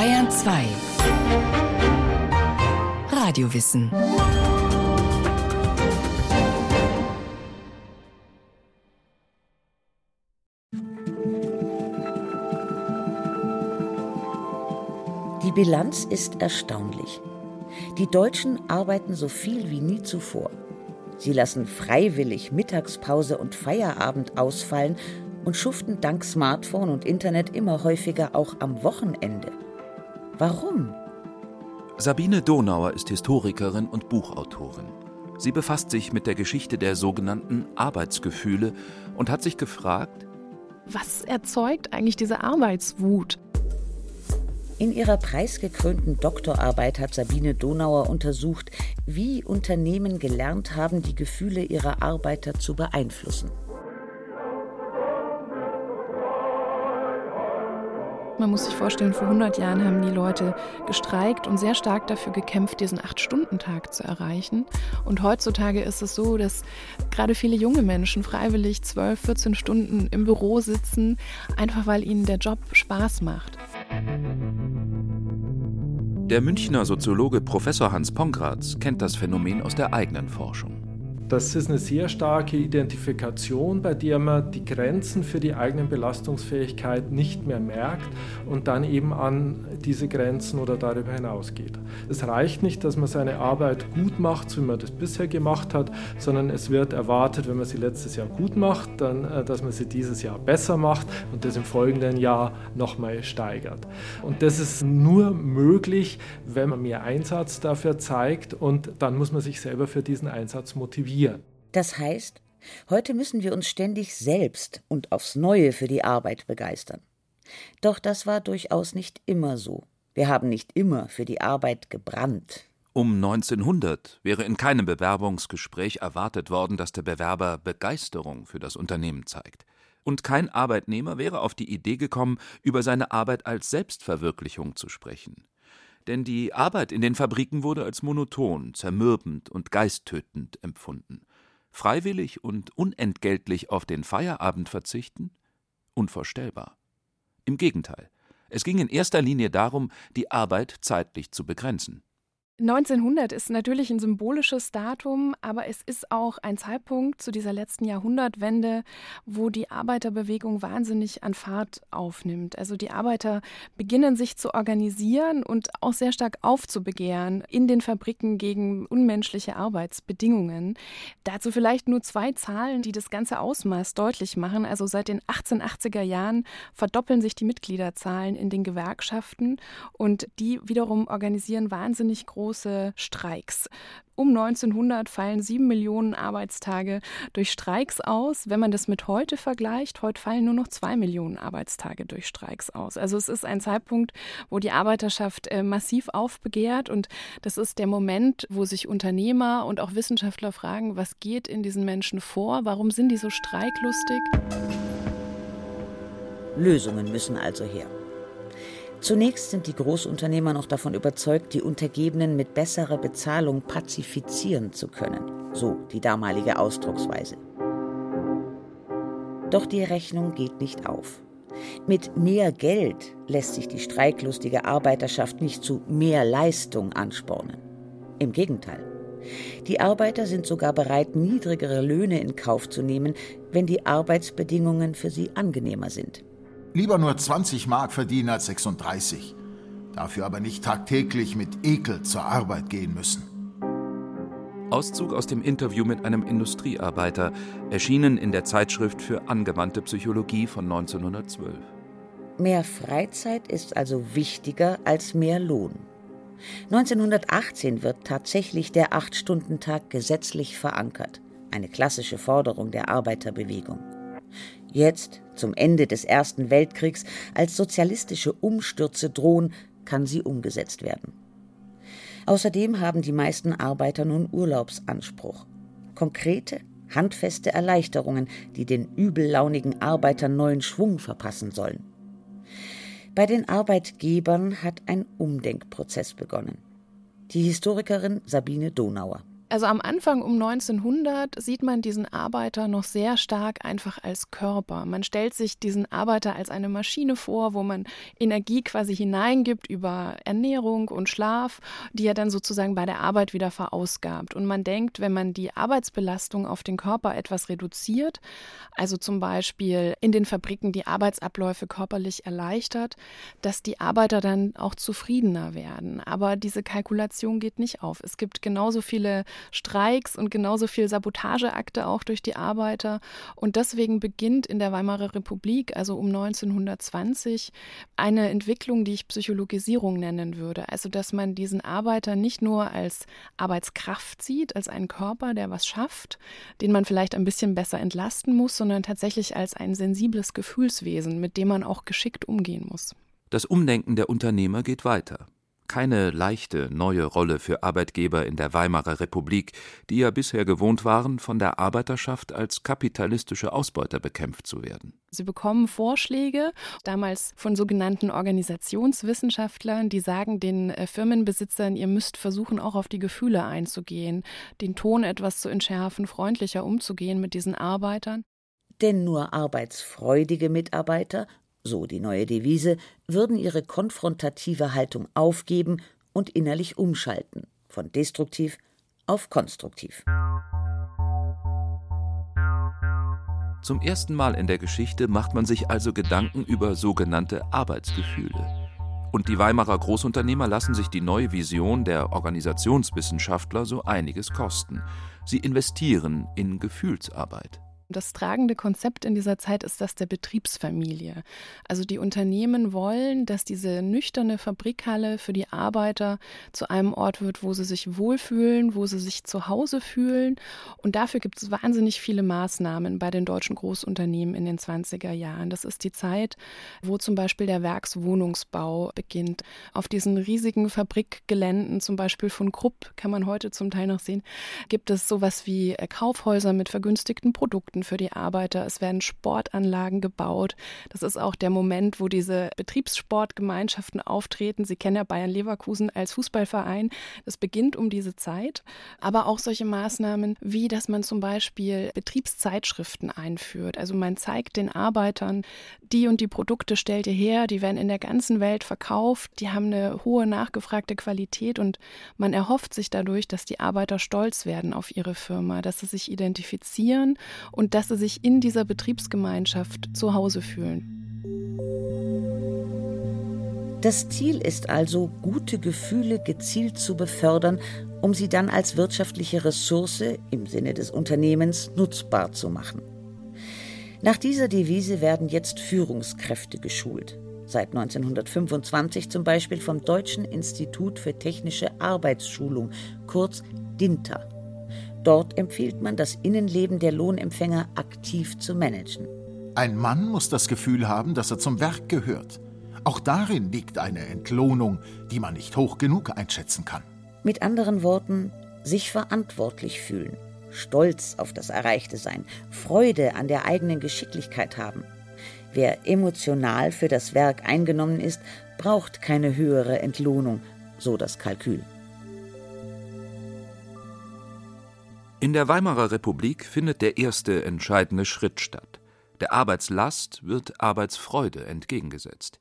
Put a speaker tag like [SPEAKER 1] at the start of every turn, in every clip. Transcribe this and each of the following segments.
[SPEAKER 1] Bayern 2 Radiowissen
[SPEAKER 2] Die Bilanz ist erstaunlich. Die Deutschen arbeiten so viel wie nie zuvor. Sie lassen freiwillig Mittagspause und Feierabend ausfallen und schuften dank Smartphone und Internet immer häufiger auch am Wochenende. Warum?
[SPEAKER 3] Sabine Donauer ist Historikerin und Buchautorin. Sie befasst sich mit der Geschichte der sogenannten Arbeitsgefühle und hat sich gefragt,
[SPEAKER 4] was erzeugt eigentlich diese Arbeitswut?
[SPEAKER 2] In ihrer preisgekrönten Doktorarbeit hat Sabine Donauer untersucht, wie Unternehmen gelernt haben, die Gefühle ihrer Arbeiter zu beeinflussen.
[SPEAKER 4] Man muss sich vorstellen, vor 100 Jahren haben die Leute gestreikt und sehr stark dafür gekämpft, diesen Acht-Stunden-Tag zu erreichen. Und heutzutage ist es so, dass gerade viele junge Menschen freiwillig 12, 14 Stunden im Büro sitzen, einfach weil ihnen der Job Spaß macht.
[SPEAKER 3] Der Münchner Soziologe Professor Hans Pongratz kennt das Phänomen aus der eigenen Forschung.
[SPEAKER 5] Das ist eine sehr starke Identifikation, bei der man die Grenzen für die eigene Belastungsfähigkeit nicht mehr merkt und dann eben an diese Grenzen oder darüber hinausgeht. Es reicht nicht, dass man seine Arbeit gut macht, so wie man das bisher gemacht hat, sondern es wird erwartet, wenn man sie letztes Jahr gut macht, dann, äh, dass man sie dieses Jahr besser macht und das im folgenden Jahr nochmal steigert. Und das ist nur möglich, wenn man mehr Einsatz dafür zeigt und dann muss man sich selber für diesen Einsatz motivieren motivieren.
[SPEAKER 2] Das heißt, heute müssen wir uns ständig selbst und aufs Neue für die Arbeit begeistern. Doch das war durchaus nicht immer so. Wir haben nicht immer für die Arbeit gebrannt.
[SPEAKER 3] Um 1900 wäre in keinem Bewerbungsgespräch erwartet worden, dass der Bewerber Begeisterung für das Unternehmen zeigt. Und kein Arbeitnehmer wäre auf die Idee gekommen, über seine Arbeit als Selbstverwirklichung zu sprechen denn die Arbeit in den Fabriken wurde als monoton, zermürbend und geisttötend empfunden. Freiwillig und unentgeltlich auf den Feierabend verzichten? Unvorstellbar. Im Gegenteil, es ging in erster Linie darum, die Arbeit zeitlich zu begrenzen.
[SPEAKER 4] 1900 ist natürlich ein symbolisches Datum, aber es ist auch ein Zeitpunkt zu dieser letzten Jahrhundertwende, wo die Arbeiterbewegung wahnsinnig an Fahrt aufnimmt. Also die Arbeiter beginnen sich zu organisieren und auch sehr stark aufzubegehren in den Fabriken gegen unmenschliche Arbeitsbedingungen. Dazu vielleicht nur zwei Zahlen, die das ganze Ausmaß deutlich machen. Also seit den 1880er Jahren verdoppeln sich die Mitgliederzahlen in den Gewerkschaften und die wiederum organisieren wahnsinnig große große Streiks. Um 1900 fallen sieben Millionen Arbeitstage durch Streiks aus. Wenn man das mit heute vergleicht, heute fallen nur noch zwei Millionen Arbeitstage durch Streiks aus. Also es ist ein Zeitpunkt, wo die Arbeiterschaft äh, massiv aufbegehrt und das ist der Moment, wo sich Unternehmer und auch Wissenschaftler fragen, was geht in diesen Menschen vor? Warum sind die so streiklustig?
[SPEAKER 2] Lösungen müssen also her. Zunächst sind die Großunternehmer noch davon überzeugt, die Untergebenen mit besserer Bezahlung pazifizieren zu können, so die damalige Ausdrucksweise. Doch die Rechnung geht nicht auf. Mit mehr Geld lässt sich die streiklustige Arbeiterschaft nicht zu mehr Leistung anspornen. Im Gegenteil. Die Arbeiter sind sogar bereit, niedrigere Löhne in Kauf zu nehmen, wenn die Arbeitsbedingungen für sie angenehmer sind.
[SPEAKER 6] Lieber nur 20 Mark verdienen als 36. Dafür aber nicht tagtäglich mit Ekel zur Arbeit gehen müssen.
[SPEAKER 3] Auszug aus dem Interview mit einem Industriearbeiter, erschienen in der Zeitschrift für angewandte Psychologie von 1912.
[SPEAKER 2] Mehr Freizeit ist also wichtiger als mehr Lohn. 1918 wird tatsächlich der Acht-Stunden-Tag gesetzlich verankert, eine klassische Forderung der Arbeiterbewegung. Jetzt, zum Ende des Ersten Weltkriegs, als sozialistische Umstürze drohen, kann sie umgesetzt werden. Außerdem haben die meisten Arbeiter nun Urlaubsanspruch. Konkrete, handfeste Erleichterungen, die den übellaunigen Arbeitern neuen Schwung verpassen sollen. Bei den Arbeitgebern hat ein Umdenkprozess begonnen. Die Historikerin Sabine Donauer.
[SPEAKER 4] Also am Anfang um 1900 sieht man diesen Arbeiter noch sehr stark einfach als Körper. Man stellt sich diesen Arbeiter als eine Maschine vor, wo man Energie quasi hineingibt über Ernährung und Schlaf, die er dann sozusagen bei der Arbeit wieder verausgabt. Und man denkt, wenn man die Arbeitsbelastung auf den Körper etwas reduziert, also zum Beispiel in den Fabriken die Arbeitsabläufe körperlich erleichtert, dass die Arbeiter dann auch zufriedener werden. Aber diese Kalkulation geht nicht auf. Es gibt genauso viele Streiks und genauso viel Sabotageakte auch durch die Arbeiter. Und deswegen beginnt in der Weimarer Republik, also um 1920, eine Entwicklung, die ich Psychologisierung nennen würde. Also, dass man diesen Arbeiter nicht nur als Arbeitskraft sieht, als einen Körper, der was schafft, den man vielleicht ein bisschen besser entlasten muss, sondern tatsächlich als ein sensibles Gefühlswesen, mit dem man auch geschickt umgehen muss.
[SPEAKER 3] Das Umdenken der Unternehmer geht weiter keine leichte neue Rolle für Arbeitgeber in der Weimarer Republik, die ja bisher gewohnt waren, von der Arbeiterschaft als kapitalistische Ausbeuter bekämpft zu werden.
[SPEAKER 4] Sie bekommen Vorschläge, damals von sogenannten Organisationswissenschaftlern, die sagen den äh, Firmenbesitzern, ihr müsst versuchen, auch auf die Gefühle einzugehen, den Ton etwas zu entschärfen, freundlicher umzugehen mit diesen Arbeitern.
[SPEAKER 2] Denn nur arbeitsfreudige Mitarbeiter so die neue Devise, würden ihre konfrontative Haltung aufgeben und innerlich umschalten, von destruktiv auf konstruktiv.
[SPEAKER 3] Zum ersten Mal in der Geschichte macht man sich also Gedanken über sogenannte Arbeitsgefühle. Und die Weimarer Großunternehmer lassen sich die neue Vision der Organisationswissenschaftler so einiges kosten. Sie investieren in Gefühlsarbeit.
[SPEAKER 4] Das tragende Konzept in dieser Zeit ist das der Betriebsfamilie. Also die Unternehmen wollen, dass diese nüchterne Fabrikhalle für die Arbeiter zu einem Ort wird, wo sie sich wohlfühlen, wo sie sich zu Hause fühlen. Und dafür gibt es wahnsinnig viele Maßnahmen bei den deutschen Großunternehmen in den 20er Jahren. Das ist die Zeit, wo zum Beispiel der Werkswohnungsbau beginnt. Auf diesen riesigen Fabrikgeländen, zum Beispiel von Krupp, kann man heute zum Teil noch sehen, gibt es sowas wie Kaufhäuser mit vergünstigten Produkten Möglichkeiten für die Arbeiter. Es werden Sportanlagen gebaut. Das ist auch der Moment, wo diese Betriebssportgemeinschaften auftreten. Sie kennen ja Bayern Leverkusen als Fußballverein. Das beginnt um diese Zeit. Aber auch solche Maßnahmen wie, dass man zum Beispiel Betriebszeitschriften einführt. Also man zeigt den Arbeitern, die und die Produkte stellt ihr her, die werden in der ganzen Welt verkauft, die haben eine hohe nachgefragte Qualität und man erhofft sich dadurch, dass die Arbeiter stolz werden auf ihre Firma, dass sie sich identifizieren und dass sie sich in dieser Betriebsgemeinschaft zu Hause fühlen.
[SPEAKER 2] Das Ziel ist also, gute Gefühle gezielt zu befördern, um sie dann als wirtschaftliche Ressource im Sinne des Unternehmens nutzbar zu machen. Nach dieser Devise werden jetzt Führungskräfte geschult. Seit 1925 zum Beispiel vom Deutschen Institut für Technische Arbeitsschulung, kurz DINTA. Dort empfiehlt man, das Innenleben der Lohnempfänger aktiv zu managen.
[SPEAKER 6] Ein Mann muss das Gefühl haben, dass er zum Werk gehört. Auch darin liegt eine Entlohnung, die man nicht hoch genug einschätzen kann.
[SPEAKER 2] Mit anderen Worten, sich verantwortlich fühlen, stolz auf das Erreichte sein, Freude an der eigenen Geschicklichkeit haben. Wer emotional für das Werk eingenommen ist, braucht keine höhere Entlohnung, so das Kalkül.
[SPEAKER 3] In der Weimarer Republik findet der erste entscheidende Schritt statt. Der Arbeitslast wird Arbeitsfreude entgegengesetzt.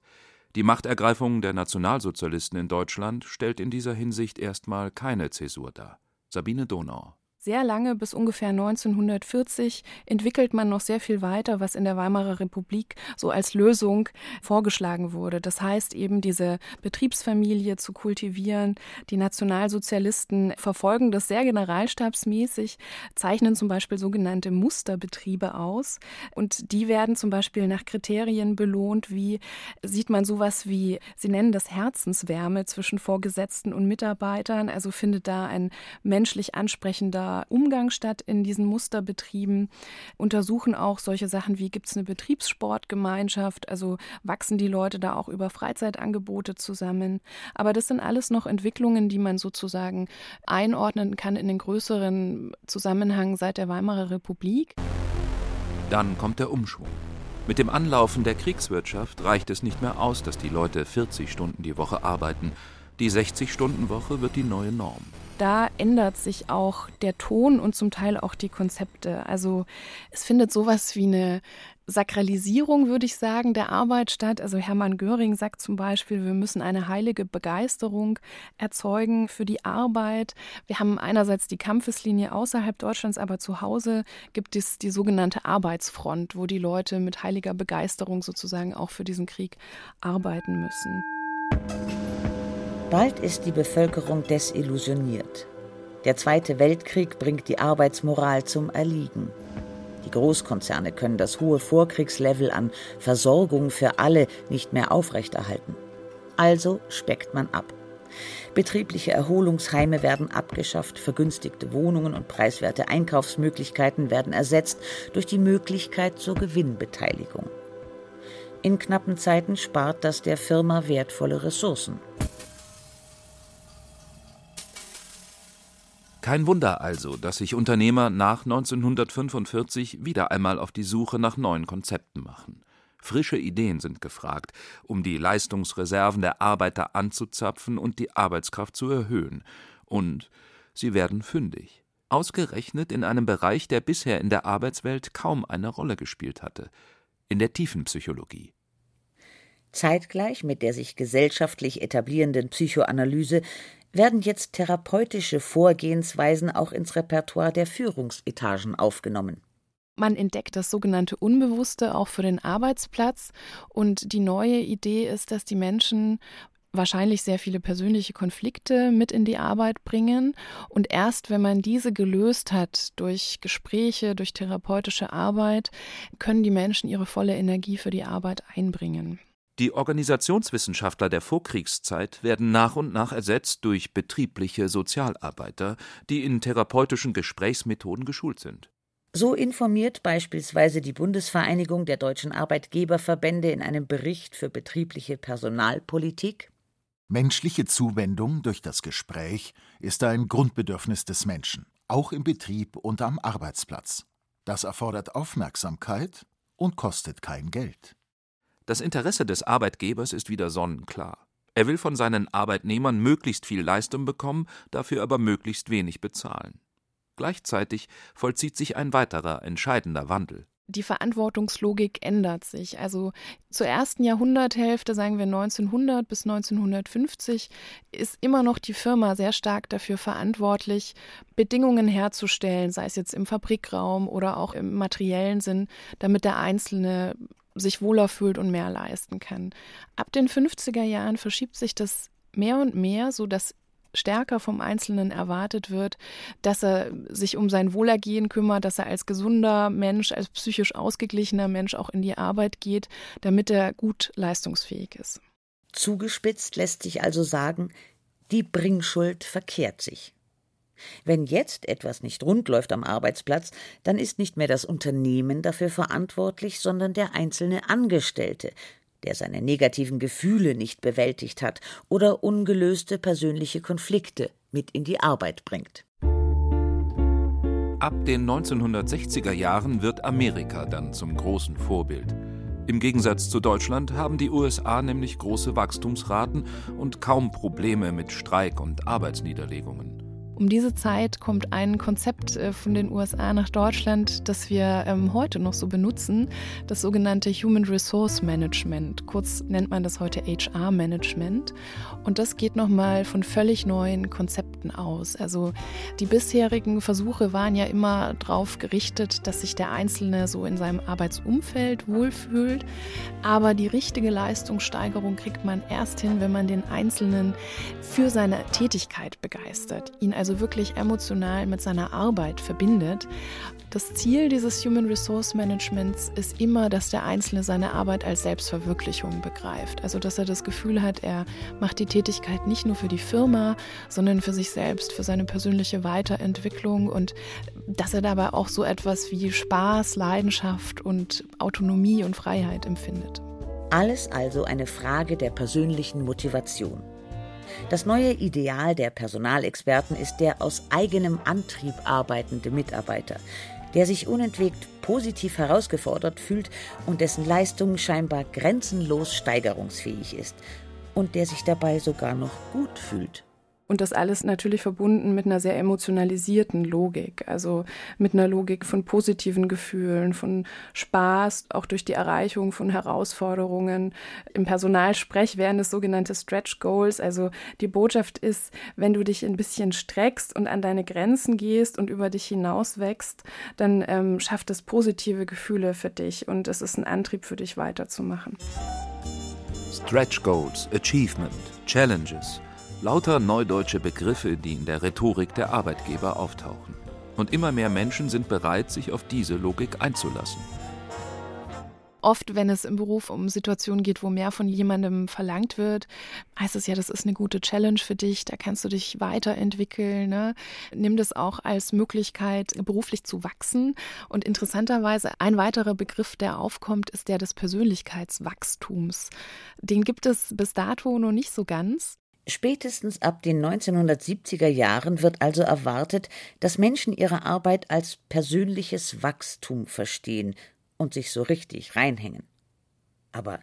[SPEAKER 3] Die Machtergreifung der Nationalsozialisten in Deutschland stellt in dieser Hinsicht erstmal keine Zäsur dar. Sabine Donau
[SPEAKER 4] sehr lange bis ungefähr 1940 entwickelt man noch sehr viel weiter, was in der Weimarer Republik so als Lösung vorgeschlagen wurde. Das heißt eben diese Betriebsfamilie zu kultivieren. Die Nationalsozialisten verfolgen das sehr generalstabsmäßig, zeichnen zum Beispiel sogenannte Musterbetriebe aus und die werden zum Beispiel nach Kriterien belohnt, wie sieht man sowas wie, sie nennen das Herzenswärme zwischen Vorgesetzten und Mitarbeitern, also findet da ein menschlich ansprechender Umgang statt in diesen Musterbetrieben, untersuchen auch solche Sachen wie gibt es eine Betriebssportgemeinschaft, also wachsen die Leute da auch über Freizeitangebote zusammen. Aber das sind alles noch Entwicklungen, die man sozusagen einordnen kann in den größeren Zusammenhang seit der Weimarer Republik.
[SPEAKER 3] Dann kommt der Umschwung. Mit dem Anlaufen der Kriegswirtschaft reicht es nicht mehr aus, dass die Leute 40 Stunden die Woche arbeiten. Die 60-Stunden-Woche wird die neue Norm
[SPEAKER 4] da ändert sich auch der Ton und zum Teil auch die Konzepte. Also es findet sowas wie eine Sakralisierung, würde ich sagen, der Arbeit statt. Also Hermann Göring sagt zum Beispiel, wir müssen eine heilige Begeisterung erzeugen für die Arbeit. Wir haben einerseits die Kampfeslinie außerhalb Deutschlands, aber zu Hause gibt es die sogenannte Arbeitsfront, wo die Leute mit heiliger Begeisterung sozusagen auch für diesen Krieg arbeiten müssen.
[SPEAKER 2] Bald ist die Bevölkerung desillusioniert. Der Zweite Weltkrieg bringt die Arbeitsmoral zum Erliegen. Die Großkonzerne können das hohe Vorkriegslevel an Versorgung für alle nicht mehr aufrechterhalten. Also speckt man ab. Betriebliche Erholungsheime werden abgeschafft, vergünstigte Wohnungen und preiswerte Einkaufsmöglichkeiten werden ersetzt durch die Möglichkeit zur Gewinnbeteiligung. In knappen Zeiten spart das der Firma wertvolle Ressourcen.
[SPEAKER 3] Kein Wunder also, dass sich Unternehmer nach 1945 wieder einmal auf die Suche nach neuen Konzepten machen. Frische Ideen sind gefragt, um die Leistungsreserven der Arbeiter anzuzapfen und die Arbeitskraft zu erhöhen. Und sie werden fündig. Ausgerechnet in einem Bereich, der bisher in der Arbeitswelt kaum eine Rolle gespielt hatte. In der Tiefenpsychologie.
[SPEAKER 2] Zeitgleich mit der sich gesellschaftlich etablierenden Psychoanalyse werden jetzt therapeutische Vorgehensweisen auch ins Repertoire der Führungsetagen aufgenommen.
[SPEAKER 4] Man entdeckt das sogenannte Unbewusste auch für den Arbeitsplatz. Und die neue Idee ist, dass die Menschen wahrscheinlich sehr viele persönliche Konflikte mit in die Arbeit bringen. Und erst wenn man diese gelöst hat durch Gespräche, durch therapeutische Arbeit, können die Menschen ihre volle Energie für die Arbeit einbringen.
[SPEAKER 3] Die Organisationswissenschaftler der Vorkriegszeit werden nach und nach ersetzt durch betriebliche Sozialarbeiter, die in therapeutischen Gesprächsmethoden geschult sind.
[SPEAKER 2] So informiert beispielsweise die Bundesvereinigung der deutschen Arbeitgeberverbände in einem Bericht für betriebliche Personalpolitik
[SPEAKER 6] Menschliche Zuwendung durch das Gespräch ist ein Grundbedürfnis des Menschen, auch im Betrieb und am Arbeitsplatz. Das erfordert Aufmerksamkeit und kostet kein Geld.
[SPEAKER 3] Das Interesse des Arbeitgebers ist wieder sonnenklar. Er will von seinen Arbeitnehmern möglichst viel Leistung bekommen, dafür aber möglichst wenig bezahlen. Gleichzeitig vollzieht sich ein weiterer entscheidender Wandel.
[SPEAKER 4] Die Verantwortungslogik ändert sich. Also zur ersten Jahrhunderthälfte, sagen wir 1900 bis 1950, ist immer noch die Firma sehr stark dafür verantwortlich, Bedingungen herzustellen, sei es jetzt im Fabrikraum oder auch im materiellen Sinn, damit der Einzelne sich wohler fühlt und mehr leisten kann. Ab den 50er Jahren verschiebt sich das mehr und mehr, so dass stärker vom Einzelnen erwartet wird, dass er sich um sein Wohlergehen kümmert, dass er als gesunder Mensch, als psychisch ausgeglichener Mensch auch in die Arbeit geht, damit er gut leistungsfähig ist.
[SPEAKER 2] Zugespitzt lässt sich also sagen, die Bringschuld verkehrt sich. Wenn jetzt etwas nicht rund läuft am Arbeitsplatz, dann ist nicht mehr das Unternehmen dafür verantwortlich, sondern der einzelne Angestellte, der seine negativen Gefühle nicht bewältigt hat oder ungelöste persönliche Konflikte mit in die Arbeit bringt.
[SPEAKER 3] Ab den 1960er Jahren wird Amerika dann zum großen Vorbild. Im Gegensatz zu Deutschland haben die USA nämlich große Wachstumsraten und kaum Probleme mit Streik und Arbeitsniederlegungen.
[SPEAKER 4] Um diese Zeit kommt ein Konzept äh, von den USA nach Deutschland, das wir ähm, heute noch so benutzen, das sogenannte Human Resource Management. Kurz nennt man das heute HR Management. Und das geht nochmal von völlig neuen Konzepten aus. Also die bisherigen Versuche waren ja immer darauf gerichtet, dass sich der Einzelne so in seinem Arbeitsumfeld wohlfühlt. Aber die richtige Leistungssteigerung kriegt man erst hin, wenn man den Einzelnen für seine Tätigkeit begeistert, ihn also also wirklich emotional mit seiner Arbeit verbindet. Das Ziel dieses Human Resource Managements ist immer, dass der Einzelne seine Arbeit als Selbstverwirklichung begreift. Also dass er das Gefühl hat, er macht die Tätigkeit nicht nur für die Firma, sondern für sich selbst, für seine persönliche Weiterentwicklung und dass er dabei auch so etwas wie Spaß, Leidenschaft und Autonomie und Freiheit empfindet.
[SPEAKER 2] Alles also eine Frage der persönlichen Motivation. Das neue Ideal der Personalexperten ist der aus eigenem Antrieb arbeitende Mitarbeiter, der sich unentwegt positiv herausgefordert fühlt und dessen Leistung scheinbar grenzenlos steigerungsfähig ist und der sich dabei sogar noch gut fühlt.
[SPEAKER 4] Und das alles natürlich verbunden mit einer sehr emotionalisierten Logik, also mit einer Logik von positiven Gefühlen, von Spaß, auch durch die Erreichung von Herausforderungen. Im Personalsprech wären es sogenannte Stretch Goals. Also die Botschaft ist, wenn du dich ein bisschen streckst und an deine Grenzen gehst und über dich hinaus wächst, dann ähm, schafft es positive Gefühle für dich und es ist ein Antrieb für dich weiterzumachen.
[SPEAKER 3] Stretch Goals, Achievement, Challenges – Lauter neudeutsche Begriffe, die in der Rhetorik der Arbeitgeber auftauchen. Und immer mehr Menschen sind bereit, sich auf diese Logik einzulassen.
[SPEAKER 4] Oft, wenn es im Beruf um Situationen geht, wo mehr von jemandem verlangt wird, heißt es ja, das ist eine gute Challenge für dich, da kannst du dich weiterentwickeln. Ne? Nimm das auch als Möglichkeit, beruflich zu wachsen. Und interessanterweise, ein weiterer Begriff, der aufkommt, ist der des Persönlichkeitswachstums. Den gibt es bis dato noch nicht so ganz.
[SPEAKER 2] Spätestens ab den 1970er Jahren wird also erwartet, dass Menschen ihre Arbeit als persönliches Wachstum verstehen und sich so richtig reinhängen. Aber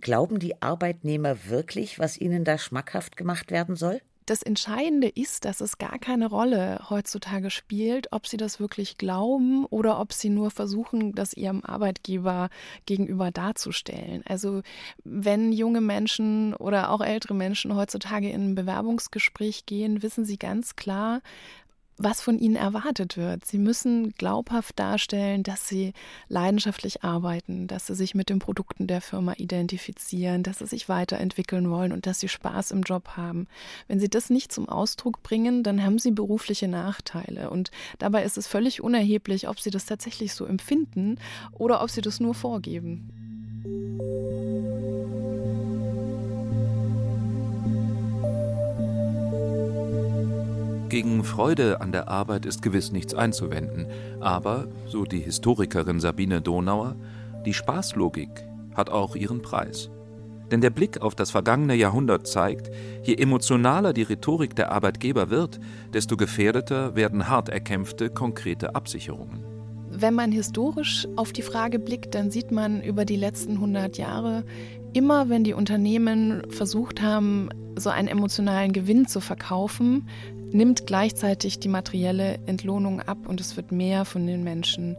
[SPEAKER 2] glauben die Arbeitnehmer wirklich, was ihnen da schmackhaft gemacht werden soll?
[SPEAKER 4] Das Entscheidende ist, dass es gar keine Rolle heutzutage spielt, ob sie das wirklich glauben oder ob sie nur versuchen, das ihrem Arbeitgeber gegenüber darzustellen. Also wenn junge Menschen oder auch ältere Menschen heutzutage in ein Bewerbungsgespräch gehen, wissen sie ganz klar, was von ihnen erwartet wird. Sie müssen glaubhaft darstellen, dass sie leidenschaftlich arbeiten, dass sie sich mit den Produkten der Firma identifizieren, dass sie sich weiterentwickeln wollen und dass sie Spaß im Job haben. Wenn sie das nicht zum Ausdruck bringen, dann haben sie berufliche Nachteile. Und dabei ist es völlig unerheblich, ob sie das tatsächlich so empfinden oder ob sie das nur vorgeben.
[SPEAKER 3] Gegen Freude an der Arbeit ist gewiss nichts einzuwenden, aber, so die Historikerin Sabine Donauer, die Spaßlogik hat auch ihren Preis. Denn der Blick auf das vergangene Jahrhundert zeigt, je emotionaler die Rhetorik der Arbeitgeber wird, desto gefährdeter werden hart erkämpfte konkrete Absicherungen.
[SPEAKER 4] Wenn man historisch auf die Frage blickt, dann sieht man über die letzten 100 Jahre, immer wenn die Unternehmen versucht haben, so einen emotionalen Gewinn zu verkaufen, nimmt gleichzeitig die materielle Entlohnung ab und es wird mehr von den Menschen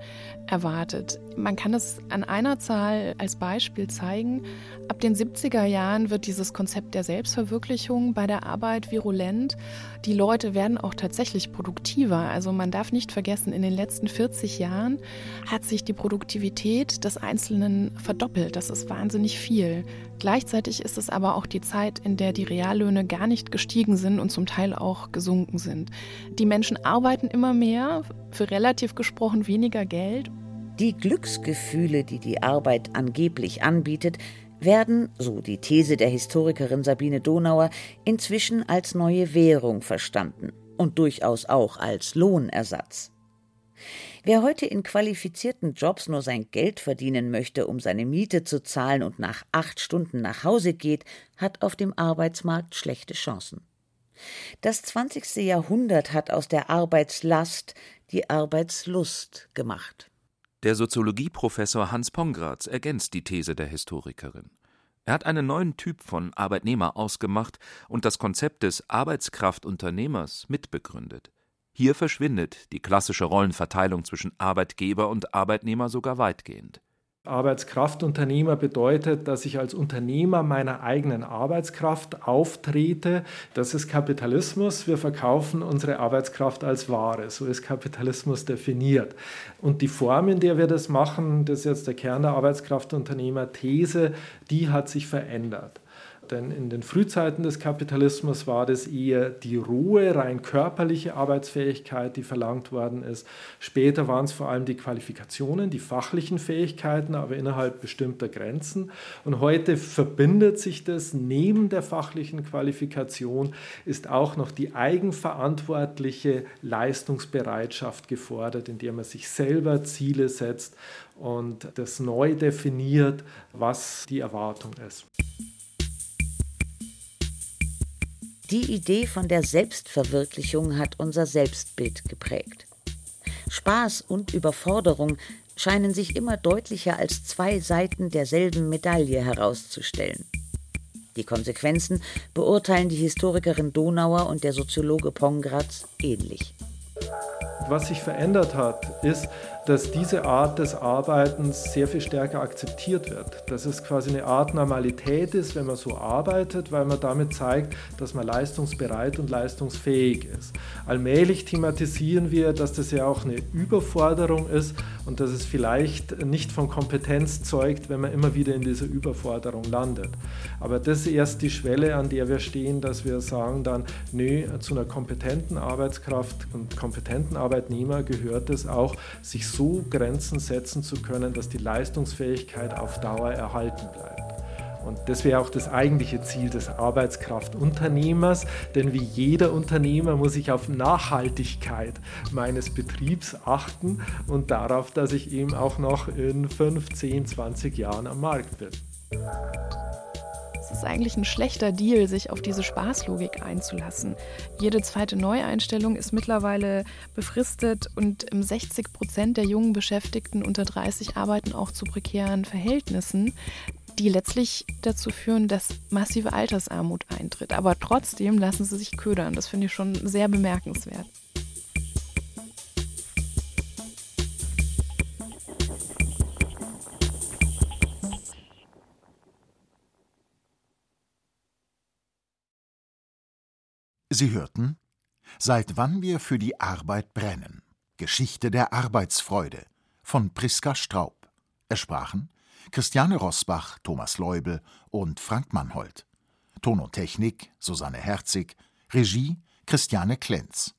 [SPEAKER 4] erwartet. Man kann es an einer Zahl als Beispiel zeigen. Ab den 70er Jahren wird dieses Konzept der Selbstverwirklichung bei der Arbeit virulent. Die Leute werden auch tatsächlich produktiver. Also man darf nicht vergessen, in den letzten 40 Jahren hat sich die Produktivität des Einzelnen verdoppelt. Das ist wahnsinnig viel. Gleichzeitig ist es aber auch die Zeit, in der die Reallöhne gar nicht gestiegen sind und zum Teil auch gesunken sind. Die Menschen arbeiten immer mehr, für relativ gesprochen weniger Geld.
[SPEAKER 2] Die Glücksgefühle, die die Arbeit angeblich anbietet, werden, so die These der Historikerin Sabine Donauer, inzwischen als neue Währung verstanden und durchaus auch als Lohnersatz. Wer heute in qualifizierten Jobs nur sein Geld verdienen möchte, um seine Miete zu zahlen und nach acht Stunden nach Hause geht, hat auf dem Arbeitsmarkt schlechte Chancen. Das 20. Jahrhundert hat aus der Arbeitslast die Arbeitslust gemacht.
[SPEAKER 3] Der Soziologieprofessor Hans Pongratz ergänzt die These der Historikerin. Er hat einen neuen Typ von Arbeitnehmer ausgemacht und das Konzept des Arbeitskraftunternehmers mitbegründet. Hier verschwindet die klassische Rollenverteilung zwischen Arbeitgeber und Arbeitnehmer sogar weitgehend.
[SPEAKER 5] Arbeitskraftunternehmer bedeutet, dass ich als Unternehmer meiner eigenen Arbeitskraft auftrete. Das ist Kapitalismus. Wir verkaufen unsere Arbeitskraft als Ware. So ist Kapitalismus definiert. Und die Form, in der wir das machen, das ist jetzt der Kern der Arbeitskraftunternehmer-These, die hat sich verändert. Denn in den Frühzeiten des Kapitalismus war das eher die rohe, rein körperliche Arbeitsfähigkeit, die verlangt worden ist. Später waren es vor allem die Qualifikationen, die fachlichen Fähigkeiten, aber innerhalb bestimmter Grenzen. Und heute verbindet sich das neben der fachlichen Qualifikation, ist auch noch die eigenverantwortliche Leistungsbereitschaft gefordert, indem man sich selber Ziele setzt und das neu definiert, was die Erwartung ist.
[SPEAKER 2] Die Idee von der Selbstverwirklichung hat unser Selbstbild geprägt. Spaß und Überforderung scheinen sich immer deutlicher als zwei Seiten derselben Medaille herauszustellen. Die Konsequenzen beurteilen die Historikerin Donauer und der Soziologe Pongratz ähnlich.
[SPEAKER 5] Was sich verändert hat, ist, dass diese Art des Arbeitens sehr viel stärker akzeptiert wird. Dass es quasi eine Art Normalität ist, wenn man so arbeitet, weil man damit zeigt, dass man leistungsbereit und leistungsfähig ist. Allmählich thematisieren wir, dass das ja auch eine Überforderung ist und dass es vielleicht nicht von Kompetenz zeugt, wenn man immer wieder in dieser Überforderung landet. Aber das ist erst die Schwelle, an der wir stehen, dass wir sagen dann, nö, zu einer kompetenten Arbeitskraft und kompetenten Arbeitnehmer gehört es auch, sich so so Grenzen setzen zu können, dass die Leistungsfähigkeit auf Dauer erhalten bleibt. Und das wäre auch das eigentliche Ziel des Arbeitskraftunternehmers, denn wie jeder Unternehmer muss ich auf Nachhaltigkeit meines Betriebs achten und darauf, dass ich eben auch noch in 5, 10, 20 Jahren am Markt bin.
[SPEAKER 4] Es ist eigentlich ein schlechter Deal, sich auf diese Spaßlogik einzulassen. Jede zweite Neueinstellung ist mittlerweile befristet und 60 Prozent der jungen Beschäftigten unter 30 arbeiten auch zu prekären Verhältnissen die letztlich dazu führen, dass massive Altersarmut eintritt. Aber trotzdem lassen sie sich ködern. Das finde ich schon sehr bemerkenswert.
[SPEAKER 6] Sie hörten Seit wann wir für die Arbeit brennen. Geschichte der Arbeitsfreude von Priska Straub. Es sprachen Christiane Rosbach, Thomas Leubel und Frank Mannhold. Ton und Technik Susanne Herzig, Regie Christiane Klenz.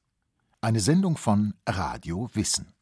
[SPEAKER 6] Eine Sendung von Radio Wissen.